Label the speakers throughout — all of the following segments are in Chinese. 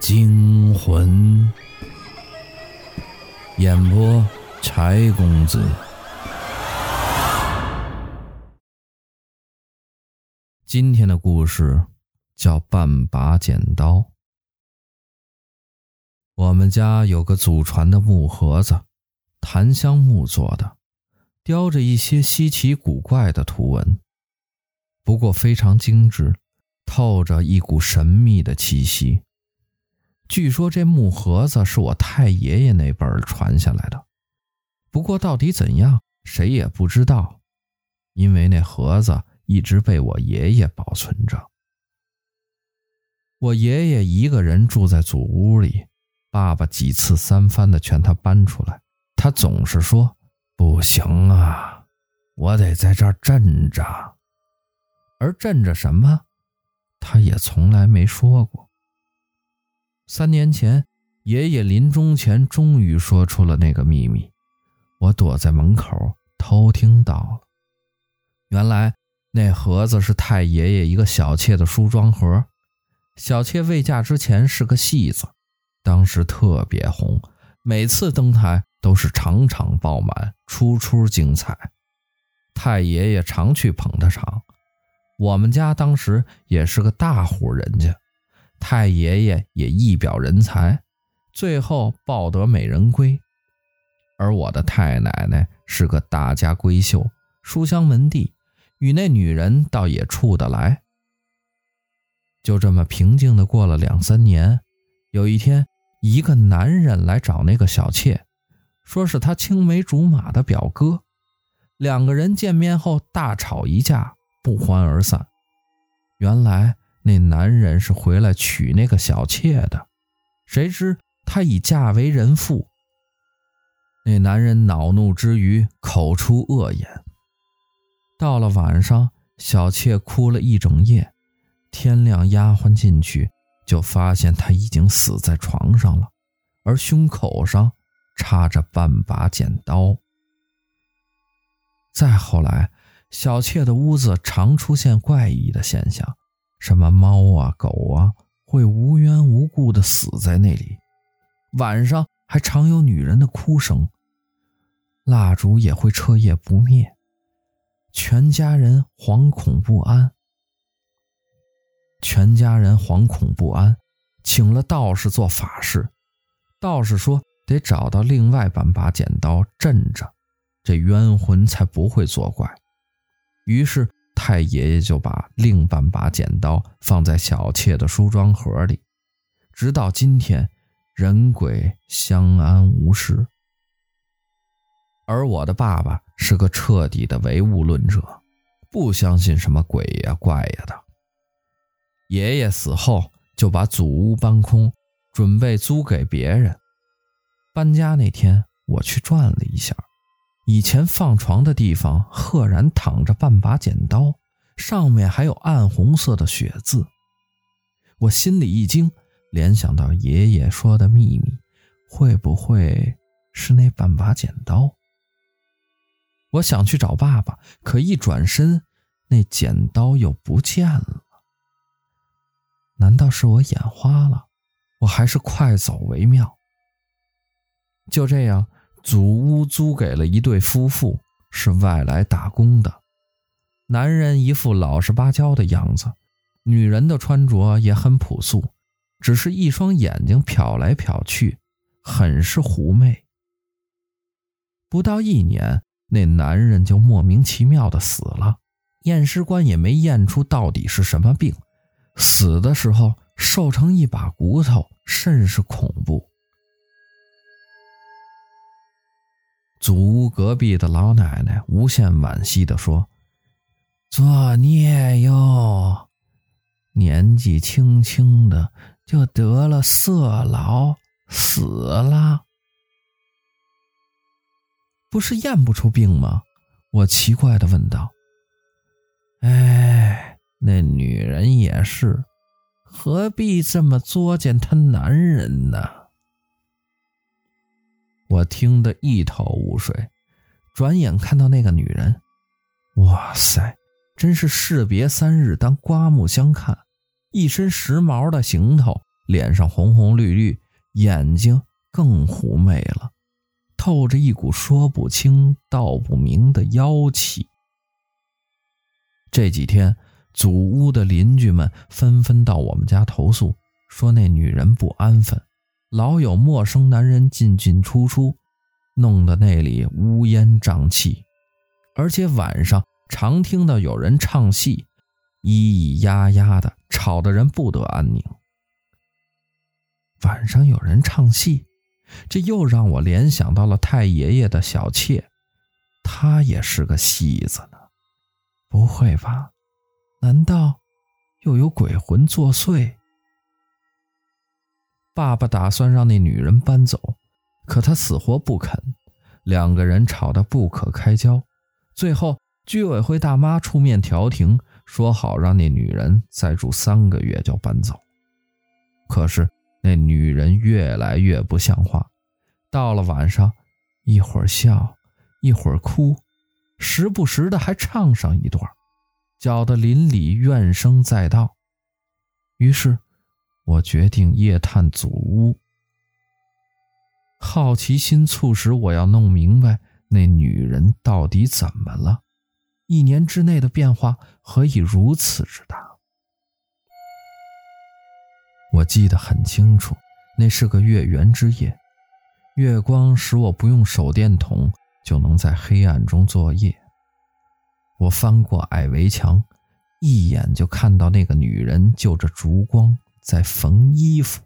Speaker 1: 惊魂。演播：柴公子。今天的故事叫《半把剪刀》。我们家有个祖传的木盒子，檀香木做的，雕着一些稀奇古怪的图文，不过非常精致，透着一股神秘的气息。据说这木盒子是我太爷爷那辈儿传下来的，不过到底怎样，谁也不知道，因为那盒子一直被我爷爷保存着。我爷爷一个人住在祖屋里，爸爸几次三番的劝他搬出来，他总是说：“不行啊，我得在这儿镇着。”而镇着什么，他也从来没说过。三年前，爷爷临终前终于说出了那个秘密，我躲在门口偷听到了。原来那盒子是太爷爷一个小妾的梳妆盒，小妾未嫁之前是个戏子，当时特别红，每次登台都是场场爆满，出出精彩。太爷爷常去捧她场，我们家当时也是个大户人家。太爷爷也一表人才，最后抱得美人归。而我的太奶奶是个大家闺秀，书香门第，与那女人倒也处得来。就这么平静地过了两三年。有一天，一个男人来找那个小妾，说是他青梅竹马的表哥。两个人见面后大吵一架，不欢而散。原来。那男人是回来娶那个小妾的，谁知他已嫁为人妇。那男人恼怒之余，口出恶言。到了晚上，小妾哭了一整夜，天亮，丫鬟进去就发现她已经死在床上了，而胸口上插着半把剪刀。再后来，小妾的屋子常出现怪异的现象。什么猫啊狗啊会无缘无故的死在那里，晚上还常有女人的哭声，蜡烛也会彻夜不灭，全家人惶恐不安。全家人惶恐不安，请了道士做法事，道士说得找到另外半把剪刀镇着，这冤魂才不会作怪。于是。太爷爷就把另半把剪刀放在小妾的梳妆盒里，直到今天，人鬼相安无事。而我的爸爸是个彻底的唯物论者，不相信什么鬼呀怪呀的。爷爷死后就把祖屋搬空，准备租给别人。搬家那天，我去转了一下。以前放床的地方，赫然躺着半把剪刀，上面还有暗红色的血渍。我心里一惊，联想到爷爷说的秘密，会不会是那半把剪刀？我想去找爸爸，可一转身，那剪刀又不见了。难道是我眼花了？我还是快走为妙。就这样。祖屋租给了一对夫妇，是外来打工的。男人一副老实巴交的样子，女人的穿着也很朴素，只是一双眼睛瞟来瞟去，很是狐媚。不到一年，那男人就莫名其妙的死了，验尸官也没验出到底是什么病，死的时候瘦成一把骨头，甚是恐怖。祖屋隔壁的老奶奶无限惋惜地说：“作孽哟，年纪轻轻的就得了色痨，死了。不是验不出病吗？”我奇怪的问道。“哎，那女人也是，何必这么作践她男人呢？”我听得一头雾水，转眼看到那个女人，哇塞，真是士别三日当刮目相看，一身时髦的行头，脸上红红绿绿，眼睛更狐媚了，透着一股说不清道不明的妖气。这几天，祖屋的邻居们纷纷到我们家投诉，说那女人不安分，老有陌生男人进进出出，弄得那里乌烟瘴气，而且晚上常听到有人唱戏，咿咿呀呀的，吵得人不得安宁。晚上有人唱戏，这又让我联想到了太爷爷的小妾，她也是个戏子呢。不会吧？难道又有鬼魂作祟？爸爸打算让那女人搬走，可她死活不肯，两个人吵得不可开交。最后，居委会大妈出面调停，说好让那女人再住三个月就搬走。可是。那女人越来越不像话，到了晚上，一会儿笑，一会儿哭，时不时的还唱上一段，搅得邻里怨声载道。于是，我决定夜探祖屋。好奇心促使我要弄明白那女人到底怎么了，一年之内的变化何以如此之大？我记得很清楚，那是个月圆之夜，月光使我不用手电筒就能在黑暗中作业。我翻过矮围墙，一眼就看到那个女人就着烛光在缝衣服。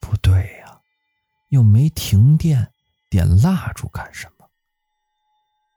Speaker 1: 不对呀，又没停电，点蜡烛干什么？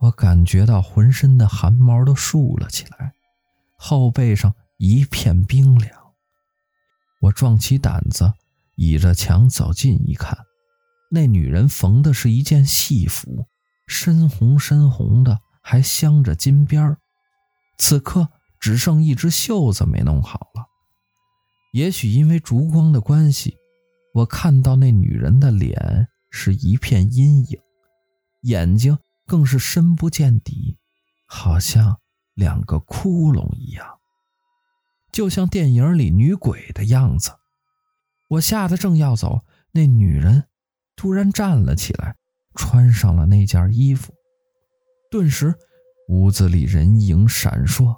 Speaker 1: 我感觉到浑身的汗毛都竖了起来，后背上一片冰凉。我壮起胆子，倚着墙走近一看，那女人缝的是一件戏服，深红深红的，还镶着金边儿。此刻只剩一只袖子没弄好了。也许因为烛光的关系，我看到那女人的脸是一片阴影，眼睛更是深不见底，好像两个窟窿一样。就像电影里女鬼的样子，我吓得正要走，那女人突然站了起来，穿上了那件衣服，顿时屋子里人影闪烁，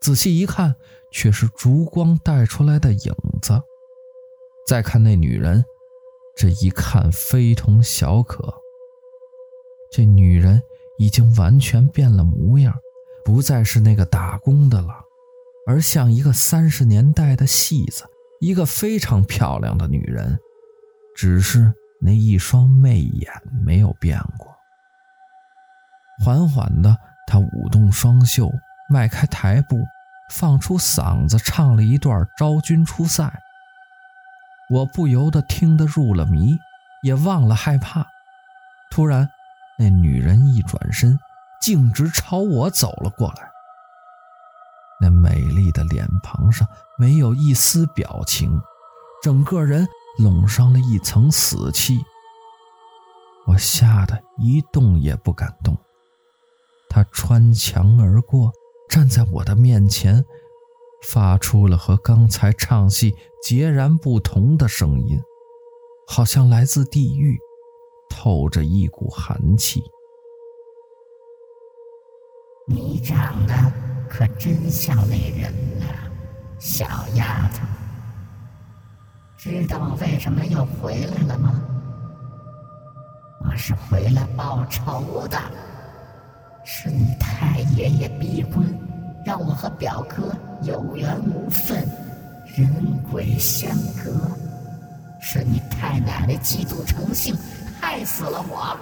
Speaker 1: 仔细一看，却是烛光带出来的影子。再看那女人，这一看非同小可，这女人已经完全变了模样，不再是那个打工的了。而像一个三十年代的戏子，一个非常漂亮的女人，只是那一双媚眼没有变过。缓缓的，她舞动双袖，迈开台步，放出嗓子唱了一段《昭君出塞》。我不由得听得入了迷，也忘了害怕。突然，那女人一转身，径直朝我走了过来。那美丽的脸庞上没有一丝表情，整个人笼上了一层死气。我吓得一动也不敢动。她穿墙而过，站在我的面前，发出了和刚才唱戏截然不同的声音，好像来自地狱，透着一股寒气。
Speaker 2: 你长得可真像那人啊，小丫头。知道为什么又回来了吗？我是回来报仇的。是你太爷爷逼婚，让我和表哥有缘无分，人鬼相隔。是你太奶奶嫉妒成性，害死了我。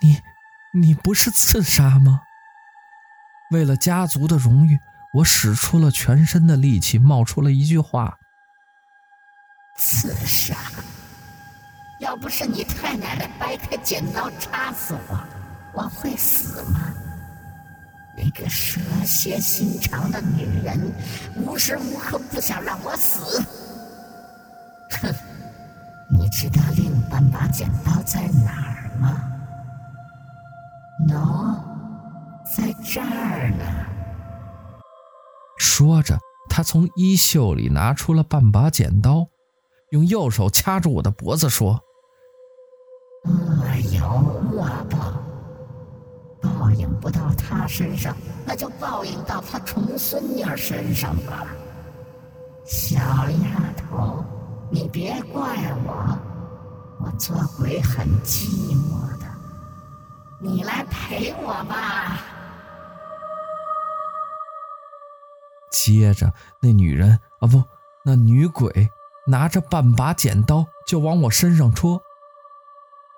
Speaker 1: 你你不是自杀吗？为了家族的荣誉，我使出了全身的力气，冒出了一句话：“
Speaker 2: 自杀？要不是你太奶奶掰开剪刀插死我，我会死吗？那个蛇蝎心肠的女人，无时无刻不想让我死。哼，你知道另半把剪刀在哪儿吗？”喏，在这儿呢。
Speaker 1: 说着，他从衣袖里拿出了半把剪刀，用右手掐住我的脖子，
Speaker 2: 说：“不到他身上，那就报应到他重孙女身上吧。小丫头，你别怪我，我做鬼很寂寞的，你来陪我吧。”
Speaker 1: 接着，那女人啊，不，那女鬼拿着半把剪刀就往我身上戳。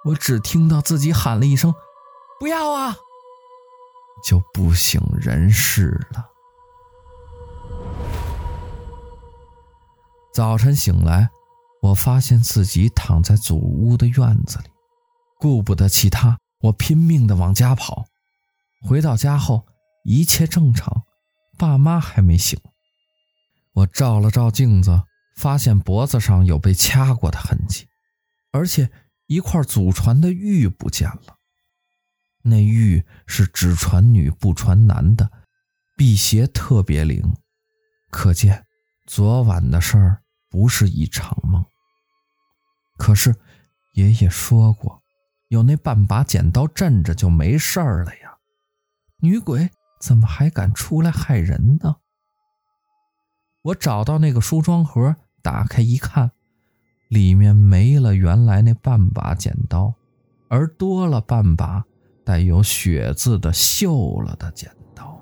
Speaker 1: 我只听到自己喊了一声“不要啊”，就不省人事了。早晨醒来，我发现自己躺在祖屋的院子里，顾不得其他，我拼命的往家跑。回到家后，一切正常。爸妈还没醒，我照了照镜子，发现脖子上有被掐过的痕迹，而且一块祖传的玉不见了。那玉是只传女不传男的，辟邪特别灵，可见昨晚的事儿不是一场梦。可是爷爷说过，有那半把剪刀镇着就没事儿了呀，女鬼。怎么还敢出来害人呢？我找到那个梳妆盒，打开一看，里面没了原来那半把剪刀，而多了半把带有血渍的锈了的剪刀。